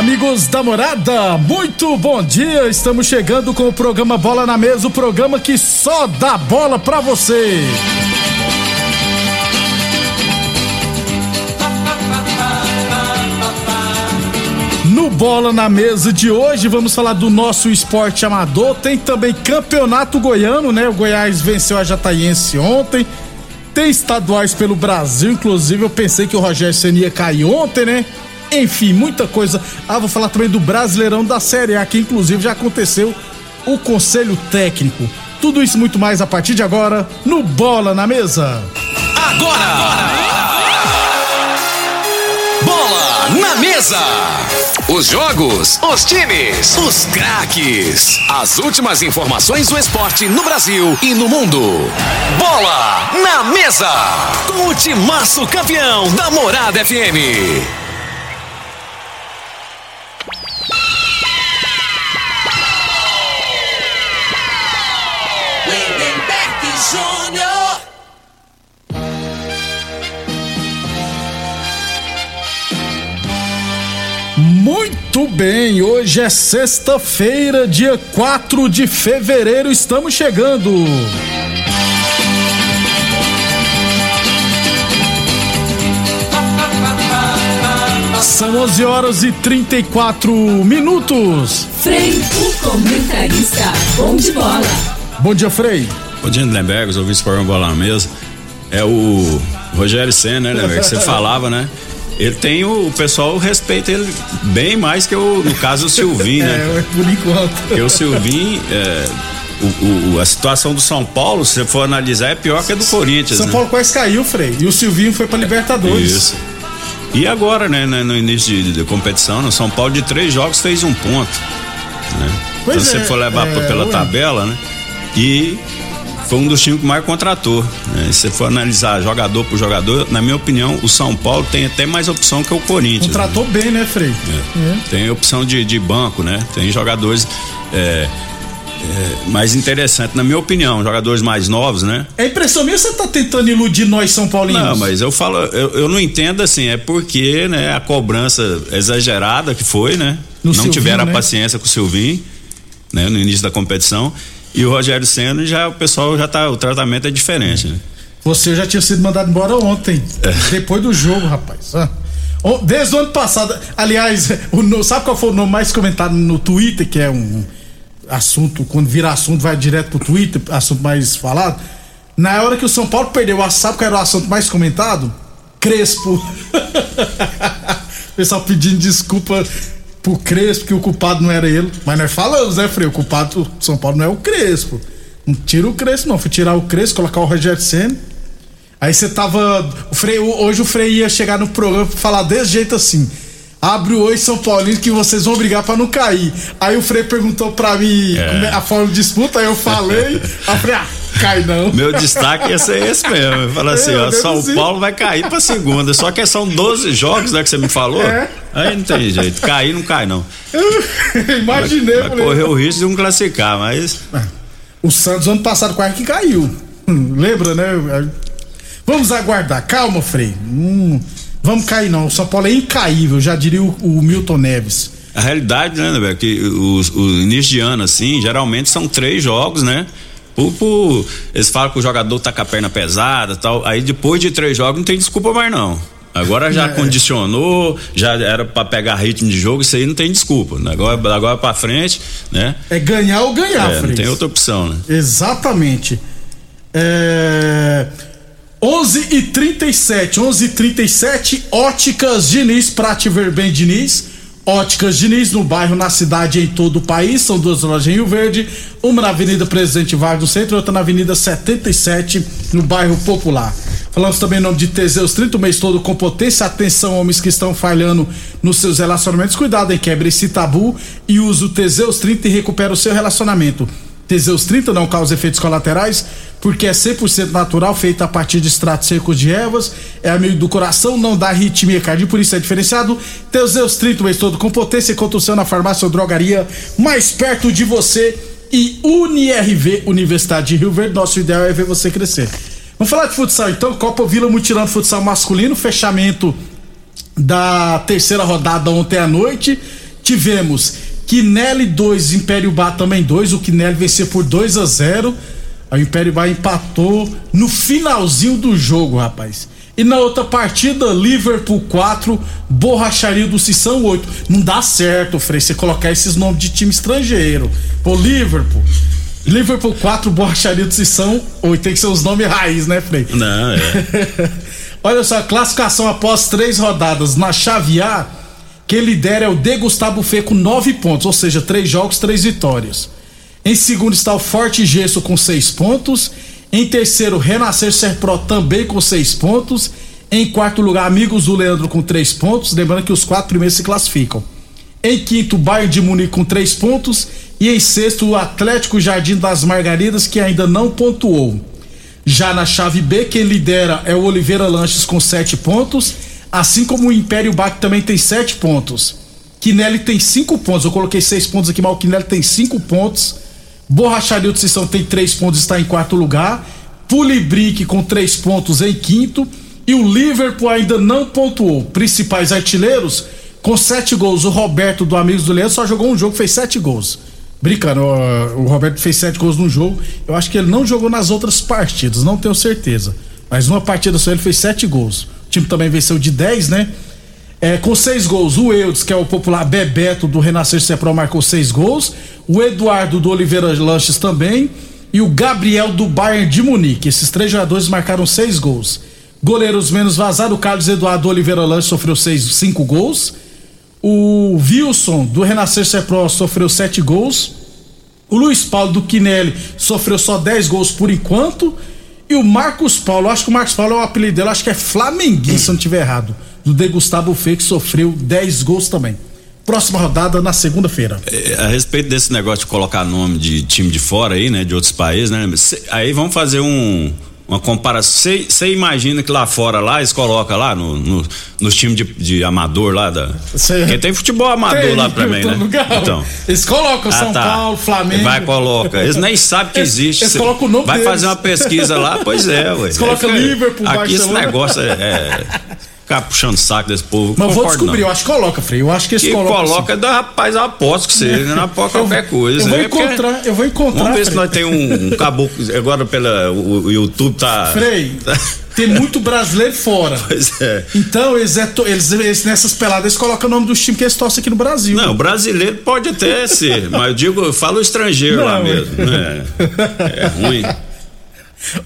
Amigos da morada, muito bom dia. Estamos chegando com o programa Bola na Mesa o programa que só dá bola pra você. No Bola na Mesa de hoje, vamos falar do nosso esporte amador. Tem também campeonato goiano, né? O Goiás venceu a Jataiense ontem. Tem estaduais pelo Brasil, inclusive eu pensei que o Rogério Senna ia cair ontem, né? Enfim, muita coisa. Ah, vou falar também do Brasileirão da Série A, que inclusive já aconteceu o Conselho Técnico. Tudo isso muito mais a partir de agora no Bola na Mesa. Agora! Bola na mesa! Os jogos, os times, os craques. As últimas informações do esporte no Brasil e no mundo. Bola na mesa! Com o timaço campeão da Morada FM. Júnior. Muito bem, hoje é sexta-feira, dia 4 de fevereiro, estamos chegando. São 11 horas e 34 minutos. Frei, o comentarista. Bom de bola. Bom dia, Frei. Bom dia, Lindenberg, os ouvintes para bola na mesa. É o Rogério Senna, né, Lindenberg, que você falava, né? Ele tem o, o pessoal respeita ele bem mais que o, no caso, o Silvinho, né? É, por enquanto. Porque o Silvinho, é, o, o- a situação do São Paulo, se você for analisar, é pior que a do Corinthians. São né? Paulo quase caiu, Frei. E o Silvinho foi pra Libertadores. Isso. E agora, né, né, no início de, de competição, no São Paulo de três jogos fez um ponto. Né? Pois então, se é, você for levar é, pela ué. tabela, né? E foi um dos times que mais contratou. Né? Se você for analisar jogador por jogador, na minha opinião, o São Paulo tem até mais opção que o Corinthians. Contratou bem, né, Frei? né? Tem opção de, de banco, né? Tem jogadores é, é, mais interessantes, na minha opinião, jogadores mais novos, né? É impressão minha você tá tentando iludir nós São Paulinos? Não, mas eu falo, eu, eu não entendo assim, é porque, né, a cobrança exagerada que foi, né? No não Silvinho, tiveram né? a paciência com o Silvinho, né, no início da competição. E o Rogério Senna já, o pessoal já tá, o tratamento é diferente, né? Você já tinha sido mandado embora ontem, É. depois do jogo, rapaz. Ah. Desde o ano passado, aliás, o sabe qual foi o nome mais comentado no Twitter, que é um assunto, quando vira assunto, vai direto pro Twitter, assunto mais falado. Na hora que o São Paulo perdeu, sabe qual era o assunto mais comentado? Crespo. o pessoal pedindo desculpa pro Crespo, que o culpado não era ele. Mas nós falamos, né, Frei? O culpado do São Paulo não é o Crespo. Não tira o Crespo, não. Foi tirar o Crespo, colocar o Rogério Senna. Aí você tava. O Frei, hoje o Frei ia chegar no programa pra falar desse jeito assim. Abre o Oi São Paulino que vocês vão brigar pra não cair. Aí o Frei perguntou pra mim como é a forma de disputa, aí eu falei. aí eu falei, ah, cai não. Meu destaque ia ser esse mesmo. Fala assim, É, ó, eu São. Paulo vai cair pra segunda. Só que são 12 jogos, né, que você me falou. É. Aí não tem jeito. Cair não cai, não. Imaginei, Vai falei, correr o risco de não classificar, mas. O Santos ano passado quase que caiu. Hum, Lembra, né? Vamos aguardar. Calma, Frei. Hum, vamos cair não. O São Paulo é incaível, já diria o, o Milton Neves. A realidade, né, velho, que o, o início de ano, assim, geralmente são três jogos, né? Por, por- eles falam que o jogador tá com a perna pesada tal. Aí depois de três jogos não tem desculpa mais, não. Agora já É. condicionou, já era pra pegar ritmo de jogo, isso aí não tem desculpa. né? Agora, agora pra frente, né? É ganhar ou ganhar, É, não tem outra opção, né? Exatamente. É... 11 e 37, 11 e 37, Óticas Diniz, pra te ver bem, Diniz. Óticas Diniz, no bairro, na cidade, em todo o país. São duas lojas em Rio Verde, uma na Avenida Presidente Vargas do Centro e outra na Avenida 77, no bairro Popular. Falamos também em nome de Teseus 30 o mês todo com potência. Atenção, homens que estão falhando nos seus relacionamentos. Cuidado, hein? Quebre esse tabu e use o Teseus 30 e recupera o seu relacionamento. Teseus 30 não causa efeitos colaterais, porque é 100% natural, feito a partir de extratos secos de ervas, é amigo do coração, não dá arritmia cardíaca, por isso é diferenciado. Teseus 30 o mês todo com potência e condução na farmácia ou drogaria mais perto de você. E UniRV, Universidade de Rio Verde, nosso ideal é ver você crescer. Vamos falar de futsal então, Copa Vila Mutirão Futsal Masculino, fechamento da terceira rodada ontem à noite. Tivemos Quinelli 2, Império Bar também 2. O Quinelli venceu por 2 a 0. O Império Bar empatou no finalzinho do jogo, rapaz. E na outra partida, Liverpool 4, Borracharia do Sissão 8. Não dá certo, Frei, você colocar esses nomes de time estrangeiro. Pô, Liverpool. Liverpool 4, Borracharia do Sissão 8. Tem que ser os nomes raiz, né, Frei? Não, é. Olha só, classificação após três rodadas. Na chave A, quem lidera é o De Gustavo Fê com nove pontos, ou seja, três jogos, três vitórias. Em segundo está o Forte Gesso com seis pontos. Em terceiro, Renascer Serpro também com seis pontos. Em quarto lugar, Amigos do Leandro com três pontos. Lembrando que os quatro primeiros se classificam. Em quinto, Bayern de Munique com três pontos. E em sexto, o Atlético Jardim das Margaridas, que ainda não pontuou. Já na chave B, quem lidera é o Oliveira Lanches com sete pontos, assim como o Império que também tem sete pontos. Quinelli tem cinco pontos, eu coloquei seis pontos aqui, mas o Quinelli tem cinco pontos. Borracharia de Sissão tem três pontos, está em quarto lugar. Pulibrique com três pontos em quinto. E o Liverpool ainda não pontuou. Principais artilheiros com sete gols. O Roberto do Amigos do Leandro só jogou um jogo, fez sete gols. Brincando, o Roberto fez sete gols no jogo. Eu acho que ele não jogou nas outras partidas, não tenho certeza. Mas numa partida só ele fez sete gols. O time também venceu de 10, né? É, com seis gols, o Eudes, que é o popular Bebeto do Renascer Cepro, marcou seis gols. O Eduardo do Oliveira Lanches também. E o Gabriel do Bayern de Munique. Esses três jogadores marcaram seis gols. Goleiros menos vazados, o Carlos Eduardo do Oliveira Lanches sofreu seis, cinco gols. O Wilson do Renascer Cepro sofreu sete gols. O Luiz Paulo do Quinelli sofreu só 10 gols por enquanto. E o Marcos Paulo, acho que o Marcos Paulo é o apelido dele, acho que é Flamenguinho, se não estiver errado. Do De Gustavo Fê, que sofreu 10 gols também. Próxima rodada na segunda-feira. É, A respeito desse negócio de colocar nome de time de fora aí, né? De outros países, né? Aí vamos fazer um, uma comparação. Você imagina que lá fora, lá, eles colocam lá no, no, nos times de, de amador lá da. Cê- Porque tem futebol amador Tem, lá também, né? lugar. Então. Eles colocam Ah, São tá. Paulo, Flamengo. Vai, coloca. Eles nem sabem que Eles- existe. eles Cê colocam o nome Vai deles. fazer uma pesquisa lá, pois é, ué. Eles colocam É, Liverpool, Aqui esse Barcelona. negócio é. é ficar puxando saco desse povo. Mas vou descobrir, não. eu acho que coloca, Frei. Eu acho que eles Que colocam. coloca, da rapaz, eu aposto que você, não aposta Eu- qualquer coisa. eu vou né? Porque- encontrar, eu vou encontrar, Vamos ver se Frei. nós tem um, um caboclo. Agora pela, o, o YouTube tá. Frei, tem muito brasileiro fora. Pois é. Então, eles, é to- eles, eles nessas peladas eles colocam o nome dos times que eles torcem aqui no Brasil. Não, brasileiro pode até ser, mas eu digo, eu falo estrangeiro lá Não, mesmo. né? É ruim.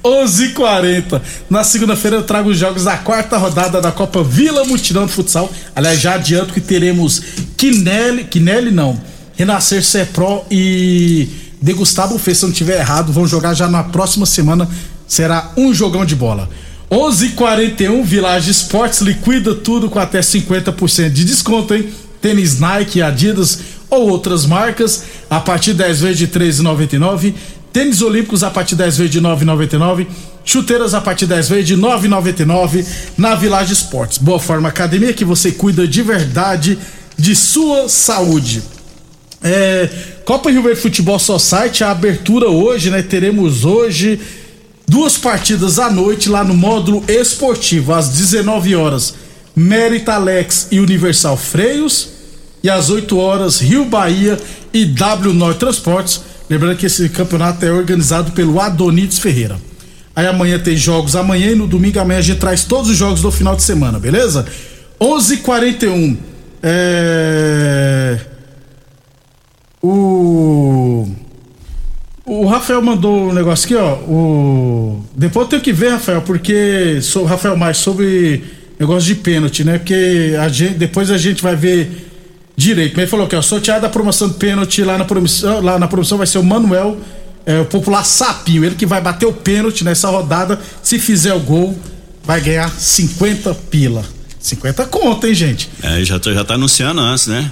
11:40. Na segunda-feira eu trago os jogos da quarta rodada da Copa Vila Mutirão de Futsal. Aliás, já adianto que teremos Quinelli, Quinelli não, Renascer Cepro e De Gustavo se eu não tiver errado, vão jogar já na próxima semana. Será um jogão de bola. 11:41 Village Esportes liquida tudo com até 50% de desconto, hein? Tênis Nike, Adidas ou outras marcas a partir 10 vezes de 13,99. Tênis Olímpicos a partir 10 vezes de 9,99. Chuteiras a partir 10 vezes de 9,99 na Village Esportes. Boa Forma Academia que você cuida de verdade de sua saúde. É, Copa Rio Verde Futebol Society, a abertura hoje, né? Teremos hoje duas partidas à noite lá no módulo esportivo, às 19 horas. Mérita Alex e Universal Freios. e às 8 horas Rio Bahia e W9 Transportes. Lembrando que esse campeonato é organizado pelo Adonides Ferreira. Aí amanhã tem jogos amanhã e no domingo amanhã a gente traz todos os jogos do final de semana, beleza? 11:41 é o o Rafael mandou um negócio aqui, ó. O depois eu tenho que ver, Rafael, porque sou Rafael mais sobre negócio de pênalti, né? Porque a gente, depois a gente vai ver direito. Mas ele falou que ó, sorteado da promoção de pênalti lá na promoção, lá na promoção vai ser o Manuel, é, o popular Sapinho, ele que vai bater o pênalti nessa rodada. Se fizer o gol, vai ganhar 50 pila. 50 conto, hein, gente? É, já, tá- já tá anunciando antes, né?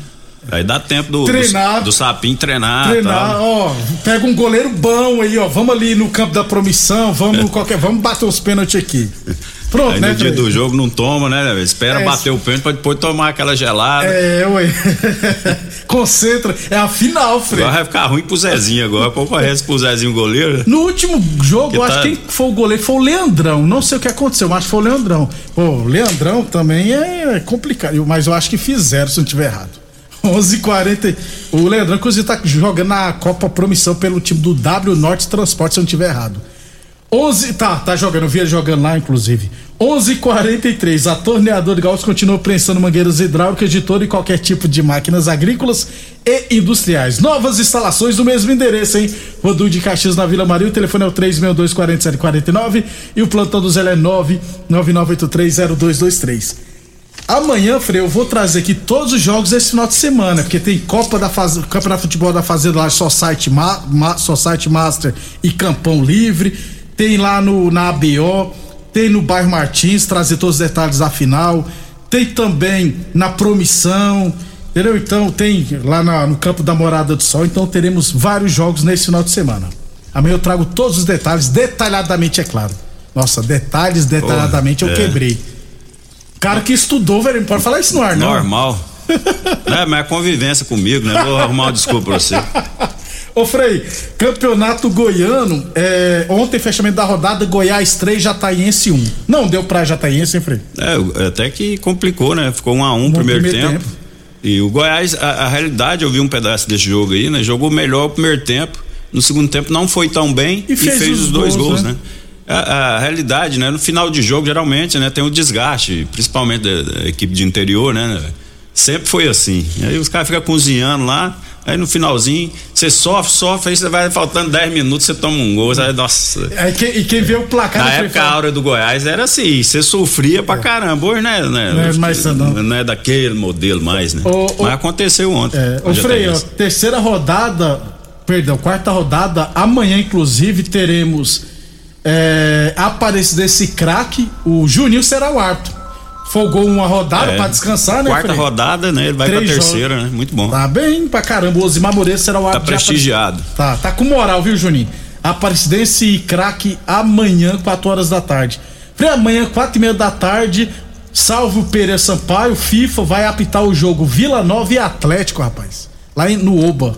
Aí dá tempo do, Treinar. do, do sapinho treinar. Treinar, tal. ó, pega um goleiro bom aí, ó. Vamos ali no campo da promissão, vamos qualquer, vamos bater os pênaltis aqui. Pronto, Aí né, no dia do jogo não toma, né? Espera É, bater o pênalti pra depois tomar aquela gelada. É, ué. Concentra, é a final, Frei. Agora vai ficar ruim pro Zezinho agora. Concorrência pro Zezinho goleiro. No último jogo, Que eu acho tá- que quem foi o goleiro foi o Leandrão. Não sei o que aconteceu, mas foi o Leandrão. Pô, o Leandrão também é complicado, mas eu acho que fizeram, se não estiver errado. 11:40 O Leandrão, inclusive, tá jogando na Copa Promissão pelo time do W Norte Transporte, se eu não estiver errado. 11, tá, tá jogando, eu vi ele jogando lá, inclusive. 11:43 A torneadora de Gaúcho continua prensando mangueiras hidráulicas de todo e qualquer tipo de máquinas agrícolas e industriais. Novas instalações no mesmo endereço, hein? Rodul de Caxias na Vila Maria. O telefone é o 362-4749 e o plantão do Zé é 999830223. Amanhã, Frei, eu vou trazer aqui todos os jogos esse final de semana, porque tem Copa da Faz... Campeonato de Futebol da Fazenda lá, só site, Ma... Ma... site Master e Campão Livre. Tem lá no na ABO, tem no bairro Martins, trazer todos os detalhes da final. Tem também na Promissão, entendeu? Então tem lá na- no campo da Morada do Sol. Então teremos vários jogos nesse final de semana. Amanhã eu trago todos os detalhes, detalhadamente, é claro. Nossa, detalhes, detalhadamente eu é. quebrei. Cara que estudou, velho, não pode falar isso no ar, não. Normal. né? Mas é convivência comigo, né? Vou arrumar uma desculpa pra você. Ô Frei, campeonato goiano, é, ontem fechamento da rodada, Goiás 3, Jataiense 1. Não deu pra Jataiense, hein, Frei? É, até que complicou, né? Ficou um a um no primeiro, primeiro tempo. tempo. E o Goiás, a, a realidade, eu vi um pedaço desse jogo aí, né? Jogou melhor o primeiro tempo. No segundo tempo não foi tão bem E e fez fez, os dois gols, gols, né? né? A, a realidade, né? No final de jogo, geralmente, né? Tem o desgaste, principalmente da, da equipe de interior, né? Sempre foi assim. E aí os caras ficam cozinhando lá, aí no finalzinho, você sofre, sofre, aí você vai faltando 10 minutos, você toma um gol, aí, nossa. Quem- e quem vê o placar Na época, a hora do Goiás era assim, você sofria pra caramba. Hoje, né? né Não é mais não. não é daquele modelo mais, né? Ô, ô, Mas aconteceu ontem. É, ô Já Frei, tem ó, terceira rodada, perdão, quarta rodada, amanhã inclusive teremos é, Aparecidense craque, o Juninho será o árbitro. Folgou uma rodada É. pra descansar, né, Quarta Frei? rodada, né? Ele vai Três pra jogos. terceira, né? Muito bom. Tá bem pra caramba, o Osimar Moreira será o Tá prestigiado. Tá, tá com moral, viu, Juninho? Aparecidense e craque amanhã, 4 horas da tarde. Frei, amanhã, 4 e meia da tarde, salve o Pereira Sampaio, FIFA vai apitar o jogo Vila Nova e Atlético, rapaz. Lá no Oba.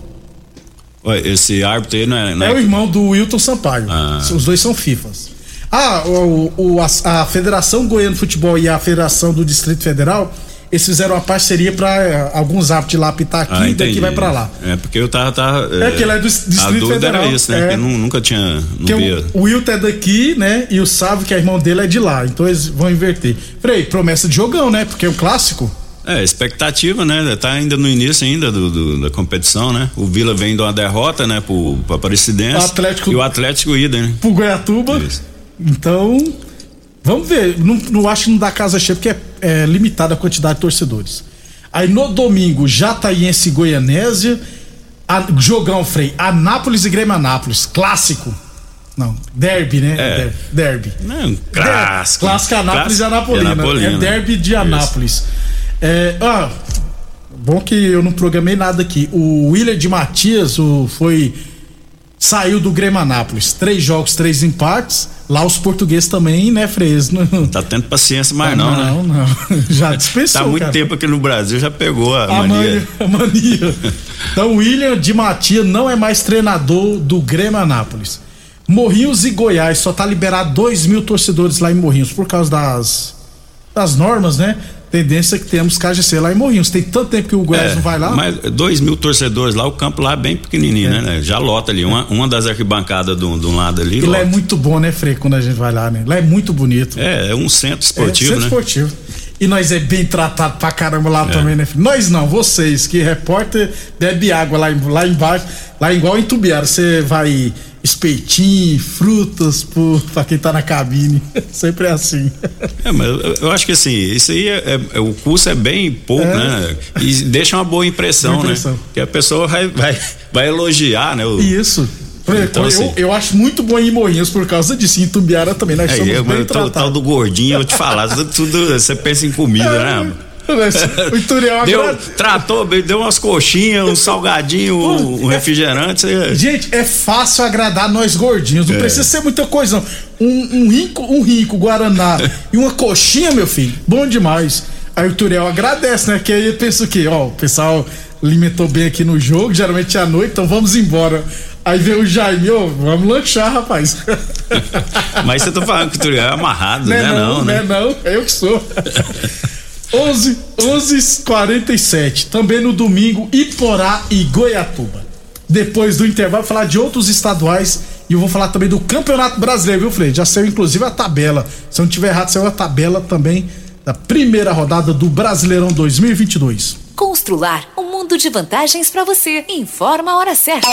Esse árbitro aí não é. Não É é o irmão do Wilton Sampaio. Ah. Os dois são FIFAs. Ah, o, o- a, a Federação Goiana de Futebol e a Federação do Distrito Federal, eles fizeram uma parceria para alguns árbitros lá apitar aqui Ah, e daqui vai para lá. É porque eu tava. tava É que ele é do Distrito A dúvida Federal, era isso, né? é. Porque nu- nunca tinha. Não via. o, o Wilton é daqui, né? E o Sávio, que é irmão dele, é de lá. Então eles vão inverter. Frei, promessa de jogão, né? Porque é um clássico. É, expectativa, né? Tá ainda no início ainda do, do- da competição, né? O Vila vem de uma derrota, né? Pro, pro Aparecidense. O Atlético- E o Atlético ida, né? Pro Goiatuba. Isso. Então, vamos ver. Não, não acho que não dá casa cheia, porque é, é limitada a quantidade de torcedores. Aí no domingo, Jataiense e Goianésia. A, jogão, Frei. Anápolis e Grêmio Anápolis. Clássico. Não, derby, né? É. Der- Derby. Não, clássico. Clássico Anápolis e Clássico Anapolina. Anapolina. É derby de. Anápolis. É, ah, bom que eu não programei nada aqui. O William de Matias o, foi. Saiu do Grêmio Anápolis. Três jogos, três empates. Lá os portugueses também, né, Fres? Não, Tá tendo paciência mais não, né? não, não. Já dispensou. Tá muito cara. tempo aqui no Brasil, já pegou a, A mania. mania. a mania. Então, William de Matias não é mais treinador do Grêmio Anápolis. Morrinhos e Goiás só tá liberado 2 mil torcedores lá em Morrinhos por causa das, das normas, né? Tendência é que temos KGC lá em Morrinhos. Tem tanto tempo que o Goiás É, não vai lá. Mas dois mil torcedores lá, o campo lá é bem pequenininho, né? Já lota ali. Uma, uma das arquibancadas de um lado ali. E lá é muito bom, né, Frei, quando a gente vai lá, né? Lá é muito bonito. É, é um centro esportivo, é, centro né? esportivo. E nós é bem tratado pra caramba É. lá também, né? Nós não, vocês, que repórter bebe água lá, lá embaixo, lá igual em Tubiara, você vai espetinho, frutas pro, pra quem tá na cabine. Sempre é assim. É, mas eu, eu acho que assim, isso aí é, é- é- o custo é bem pouco, É. né? E deixa uma boa impressão, Boa impressão. né? Que a pessoa vai, vai, vai elogiar, né? O, Isso. Então, eu, assim- eu acho muito bom em Morrinhos por causa disso. Em Tumbiara também, nós É, somos eu, bem mas o tal- tal do gordinho, eu te falar, tudo, você pensa em comida, né? O Ituriel Deu, agrada- tratou, bem, deu umas coxinhas, um salgadinho, um, refrigerante. Você, Gente, é fácil agradar nós gordinhos. É. Não precisa ser muita coisa, não. Um, um rico, um rico Guaraná e uma coxinha, meu filho. Bom demais. Aí o Turiel agradece, né? Que aí eu penso o quê? Ó, o pessoal alimentou bem aqui no jogo, geralmente é à noite, então vamos embora. Aí vem o Jaime, ô, vamos lanchar, rapaz. mas você tá falando que o Turiel é amarrado, Não né? é não, Não, é né? não, é eu que sou. 11, 11 47 também no domingo, Iporá e Goiatuba. Depois do intervalo, vou falar de outros estaduais e eu vou falar também do Campeonato Brasileiro, viu, Frei? Já saiu inclusive a tabela. Se eu não tiver errado, saiu a tabela também da primeira rodada do Brasileirão 2022. Constrular um mundo de vantagens para você. Informa a hora certa.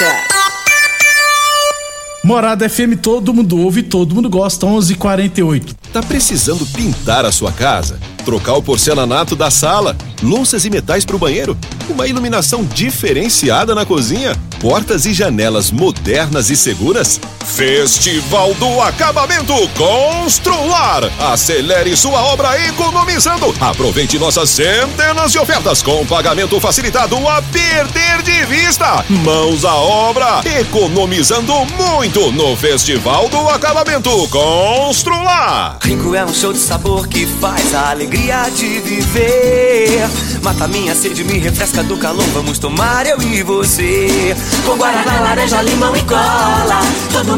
Morada FM, todo mundo ouve, todo mundo gosta, 11 48 Tá precisando pintar a sua casa? Trocar o porcelanato da sala? Louças e metais para o banheiro? Uma iluminação diferenciada na cozinha? Portas e janelas modernas e seguras? Festival do Acabamento Constrular! Acelere sua obra economizando! Aproveite nossas centenas de ofertas com pagamento facilitado a perder de vista! Mãos à obra! Economizando muito no Festival do Acabamento Constrular! Rico é um show de sabor que faz a alegria de viver. Mata minha sede, me refresca do calor. Vamos tomar eu e você. Com guaraná, laranja, limão e cola. Todo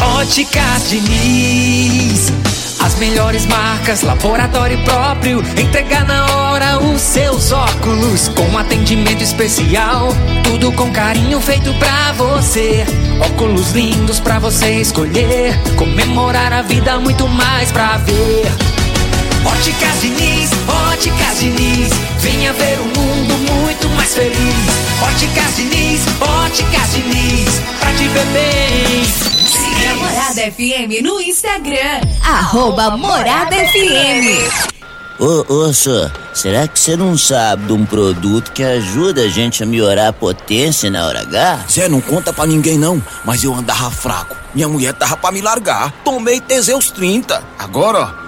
Óticas Diniz. As melhores marcas, laboratório próprio. Entregar na hora os seus óculos. Com atendimento especial. Tudo com carinho feito pra você. Óculos lindos pra você escolher. Comemorar a vida, muito mais pra ver. FM no Instagram. Arroba Morada FM. Ô, ô, senhor, será que você não sabe de um produto que ajuda a gente a melhorar a potência na hora H? Zé, não conta pra ninguém não, mas eu andava fraco. Minha mulher tava pra me largar. Tomei Teseus 30. Agora, ó,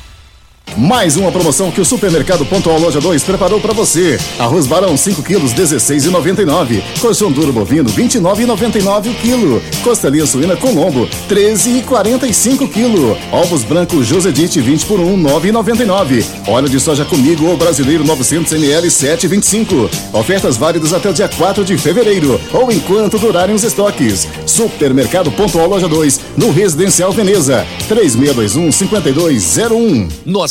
Mais uma promoção que o Supermercado Pontual Loja 2 preparou para você. Arroz Barão 5 quilos 16,99. Colchão duro bovino 29,99 o quilo. Costelinha suína Colombo 13,45 quilo. Ovos brancos Josedite 20 por 1 9,99. Óleo de soja comigo ou brasileiro 900 ml 7,25. Ofertas válidas até o dia 4 de fevereiro ou enquanto durarem os estoques. Supermercado Pontual Loja 2 no Residencial Veneza 3621 5201. Nós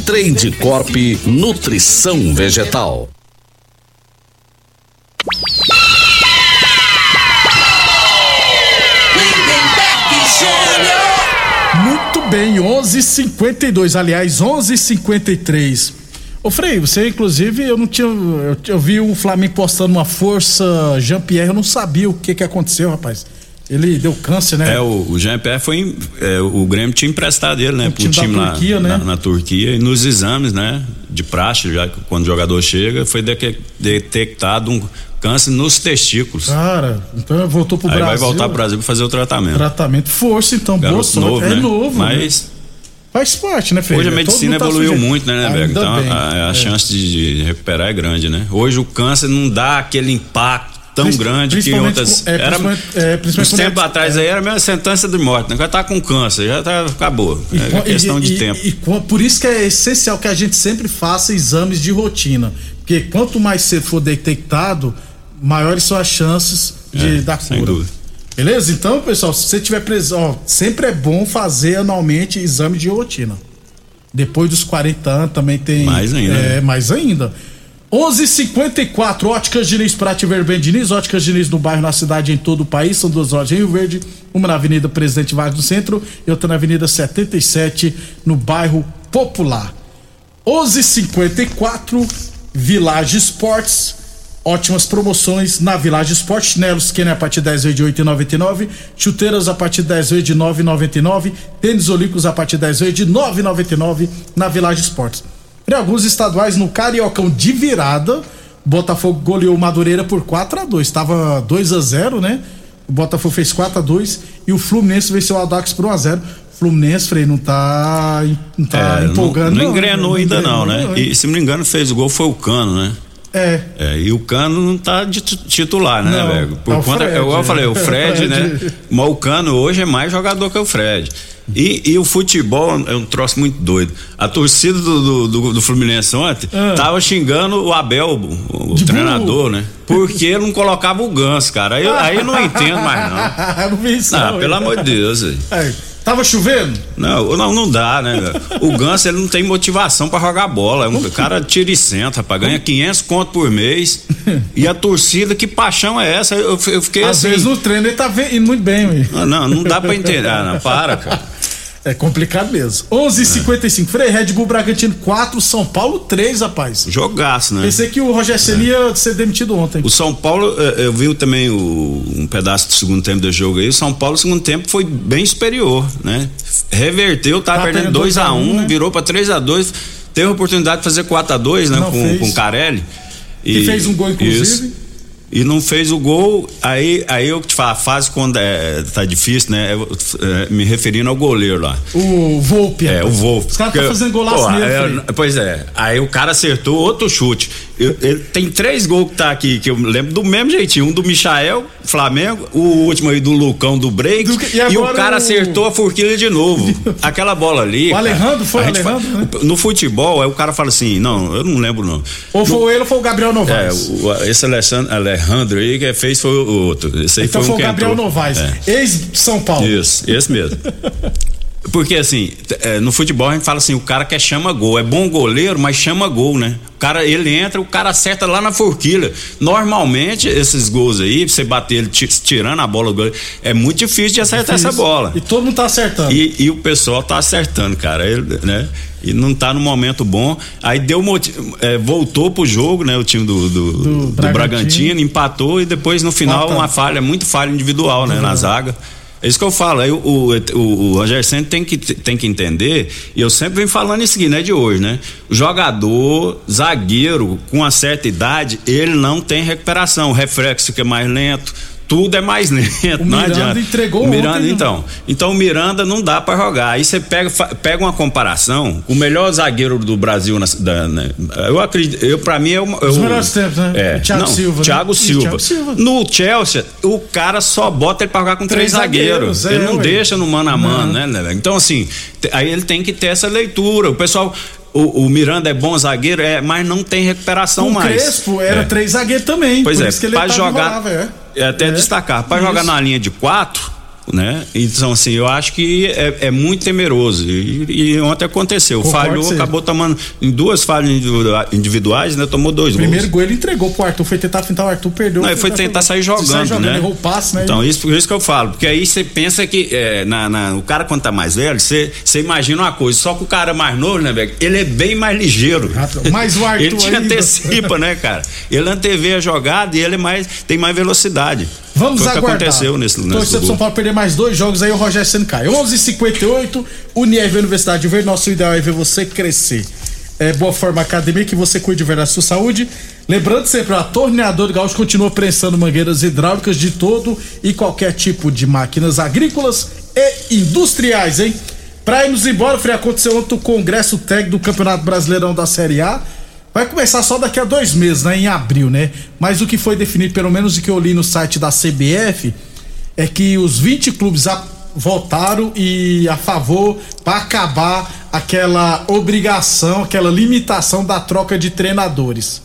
Trade Corp Nutrição Vegetal. Muito bem, 11:52, aliás, 11:53. Ô Frei, você inclusive eu não tinha eu, eu vi o Flamengo postando uma força Jean-Pierre, eu não sabia o que que aconteceu, rapaz. Ele deu câncer, né? É, o, o Jean-Pierre foi. é, o Grêmio tinha emprestado ele, né? O pro time time lá Turquia, né? na, na Turquia. E nos exames, né? De praxe, já que quando o jogador chega, foi deque- detectado um câncer nos testículos. Cara, então voltou pro Aí Brasil. vai voltar pro Brasil pra fazer o tratamento. Tratamento força, então, boa novo, é né? novo. né? Mas Faz parte, né, Frei? hoje a medicina tá evoluiu sujeito. muito, né, né? Então bem. a, a É. chance de, de recuperar é grande, né? Hoje o câncer não dá aquele impacto tão grande que outras. é, era, é, principalmente quando é- atrás aí era a mesma sentença de morte, né? Cara tá com câncer, já tá, acabou. E é questão e- de e- tempo. E, por isso que é essencial que a gente sempre faça exames de rotina. Porque quanto mais cedo for detectado, maiores são as chances de É, dar sem cura. dúvida. Beleza? Então, pessoal, se você tiver preso, ó, sempre é bom fazer anualmente exame de rotina. Depois dos 40 anos também tem. Mais ainda, É, né? mais ainda. 11:54 Óticas Diniz, Prate Verben Diniz, Óticas Diniz no bairro, na cidade, em todo o país. São duas lojas em Rio Verde, uma na Avenida Presidente Vargas do Centro e outra na Avenida 77, no bairro Popular. 11:54 Village Esportes. Ótimas promoções na Village Esportes. Chinelos Kenner a partir de 10 vezes de 8,99. Chuteiras a partir de 10 vezes de 9,99. Tênis Olímpicos a partir de 10 vezes de 9,99 na Village Esportes. Em alguns estaduais no Cariocão de virada, Botafogo goleou Madureira por 4 a 2 Tava 2 a 0 né? O Botafogo fez 4 a 2 e o Fluminense venceu o Aldax por 1 a 0 Fluminense, Frei, não tá, não tá É, empolgando. não, não engrenou ainda não, né? engrenou, E se não me engano, fez o gol foi o Cano, né? É. É, e o Cano não tá de ti- titular, né, Não, velho? Por tá conta, Fred, igual eu falei, o Fred, Fred. né? Mas o Cano hoje é mais jogador que o Fred. E, e o futebol é um troço muito doido. A torcida do, do, do- Fluminense ontem Ah. tava xingando o Abel, o, o treinador, né? Porque ele não colocava o Ganso, cara. Aí, eu- aí eu não entendo mais, não. não Ah, não, pelo amor de Deus, velho. Tava chovendo? Não, não, não dá, né? O Ganso, ele não tem motivação pra jogar bola. É um cara tira e senta, rapaz. Ganha 500 conto por mês. E a torcida, que paixão é essa? Eu, eu fiquei Às assim. vezes no treino ele tá indo muito bem, ué. Não, não, não dá pra entender. Ah, não, para, cara. É complicado mesmo. 11:55 Frei, Red Bull Bragantino 4, São Paulo 3, rapaz. Jogaço, né? Pensei que o Roger Ceni ia ser demitido ontem. O São Paulo, eh, eu vi também o- um pedaço do segundo tempo do jogo aí. O São Paulo, no segundo tempo, foi bem superior, né? Reverteu, tava Tá perdendo perdendo 2 a 1 2 a 1, né? virou pra 3 a 2 Teve a oportunidade de fazer 4 a 2 né? Não Com, fez. com o Carelli. Que fez um gol, inclusive. Isso. E não fez o gol, aí, aí eu te falo, a fase quando é, tá difícil, né? eu, é, me referindo ao goleiro lá. O Volpe. É, o. Volpe. Os caras estão fazendo golaço Pô, nele, é. Pois é. Aí o cara acertou outro chute. Eu- ele tem três gols que tá aqui, que eu lembro do mesmo jeitinho. Um do Michael, Flamengo, o último aí do Lucão do Break. e e, agora o cara o- acertou a forquilha de novo. Aquela bola ali. O cara, Alejandro, foi Alejandro, fa- né? No futebol, aí o cara fala assim: não, eu não lembro não. Ou foi ele ou foi o Gabriel É, Novaes? o- esse Alessandro, Alejandro aí que fez foi o outro. Esse então foi, foi um o Gabriel entrou. Novaes. É. Ex-São Paulo. Isso, esse mesmo. Porque assim, é, no futebol a gente fala assim, o cara quer chama gol. É bom goleiro, mas chama gol, né? O cara, ele entra, o cara acerta lá na forquilha. Normalmente, esses gols aí, você bater ele tirando a bola do goleiro, é muito difícil de acertar essa bola. E todo mundo tá acertando. E, e o pessoal tá acertando, cara. Ele, né? E não tá no momento bom. Aí deu é, voltou pro jogo, né? O time do, do, do, do Bragantino. Bragantino. empatou e depois no final uma falha, muito falha individual, né? Uhum. Na zaga. É isso que eu falo. Aí o, o, o, Senna tem que, tem que entender, e eu sempre venho falando isso aqui, não é de hoje, né? O jogador, zagueiro, com uma certa idade, ele não tem recuperação. O reflexo que é mais lento, tudo é mais lento. O não Miranda adianta. entregou o Miranda, ontem, então. Não. Então o Miranda não dá para jogar. Aí você pega, pega uma comparação, o melhor zagueiro do Brasil, na, da, né? eu acredito, eu para mim é o. Os melhores tempos, né? É, Thiago não, Silva. Thiago, né? Silva. Thiago Silva. No Chelsea, o cara só bota ele pra jogar com três, três zagueiros. zagueiros. Ele é, não ué. deixa no mano a mano, né, né? Então, assim, aí ele tem que ter essa leitura. O pessoal o, o, Miranda é bom zagueiro, é, mas não tem recuperação o mais. O Crespo era é. três zagueiros também. Pois por é, isso que ele pra jogar. é. é até é. destacar, para jogar na linha de quatro, né? Então, assim, eu acho que é, é muito temeroso. E, e ontem aconteceu. Concordo Falhou, acabou tomando em duas falhas individuais, né? Tomou dois O primeiro gols. gol ele entregou pro Arthur, foi tentar fintar o Arthur, perdeu. Não, ele foi tentar sair jogando, sair jogando né? Errou o passe, né? Então, isso, isso que eu falo. Porque aí você pensa que é, na, na- o cara, quando tá mais velho, você você imagina uma coisa. Só que o cara mais novo, né, velho? Ele é bem mais ligeiro. Mas o Arthur Ele te ainda. antecipa, né, cara? Ele antevê a jogada e ele é mais, tem mais velocidade. Vamos Foi o que aguardar. aconteceu nesse, nesse Torcedor do. São Paulo perder mais dois jogos, aí o Rogério Senna cai. 11:58 Unirv Universidade de Verde, nosso ideal é ver você crescer. É, boa forma academia, que você cuide de verdade da sua saúde. Lembrando sempre, a Torneador Gaúcho continua prensando mangueiras hidráulicas de todo e qualquer tipo de máquinas agrícolas e industriais, hein? Pra irmos embora, Frei, aconteceu ontem o Congresso Técnico do Campeonato Brasileirão da Série A. Vai começar só daqui a dois meses, né? Em abril, né? Mas o que foi definido, pelo menos o que eu li no site da CBF, é que os 20 clubes a- votaram e a favor para acabar aquela obrigação, aquela limitação da troca de treinadores.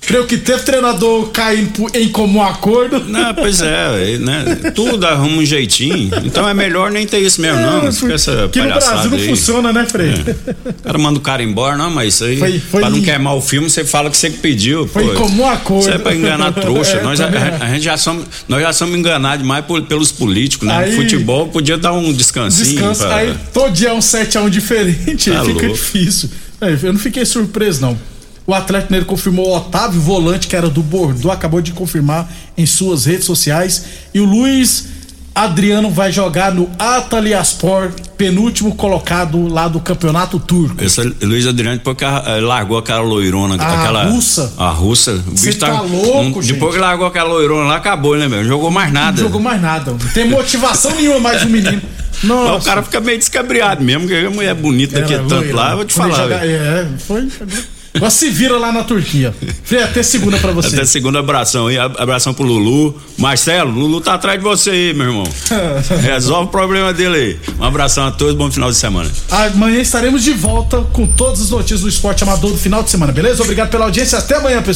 Creio que teve treinador caindo em comum acordo. Não, pois é, né? Tudo arruma um jeitinho. Então é melhor nem ter isso mesmo, não. É, Fica essa que no Brasil não aí. funciona, né, Frei? É. O cara manda o cara embora, não, mas isso aí. Foi- foi- pra não queimar o filme, você fala que você que pediu. Foi pô. em comum acordo. Isso é pra enganar trouxa. É, nós, a, também a- a gente já somos, nós já somos enganados demais por- pelos políticos, né? Aí- Futebol podia dar um descansinho. Descanso. pra- Aí todo dia é um 7x1 diferente, Tá aí fica louco. difícil. É, eu não fiquei surpreso, não. O Atlético Mineiro confirmou o Otávio Volante, que era do Bordeaux, acabou de confirmar em suas redes sociais. E o Luiz Adriano vai jogar no Ataliaspor, penúltimo colocado lá do campeonato turco. Esse Luiz Adriano, depois que eh, largou aquela loirona, A aquela. russa? A russa. O bicho tá louco, gente. Depois que largou aquela loirona lá, acabou, né, meu? Não jogou mais nada. Não jogou mais nada. Não tem motivação nenhuma mais o menino. Mas Nossa. o cara fica meio descabriado mesmo, que a mulher bonita que é Ela tanto loira. lá, eu vou te falar. joga- velho. É, foi. Agora se vira lá na Turquia. Frei, até segunda pra você. Até segunda abração aí, abração pro Lulu. Marcelo, Lulu tá atrás de você aí, meu irmão. Resolve o problema dele aí. Um abração a todos, bom final de semana. Amanhã estaremos de volta com todas as notícias do esporte amador do final de semana, beleza? Obrigado pela audiência. Até amanhã, pessoal.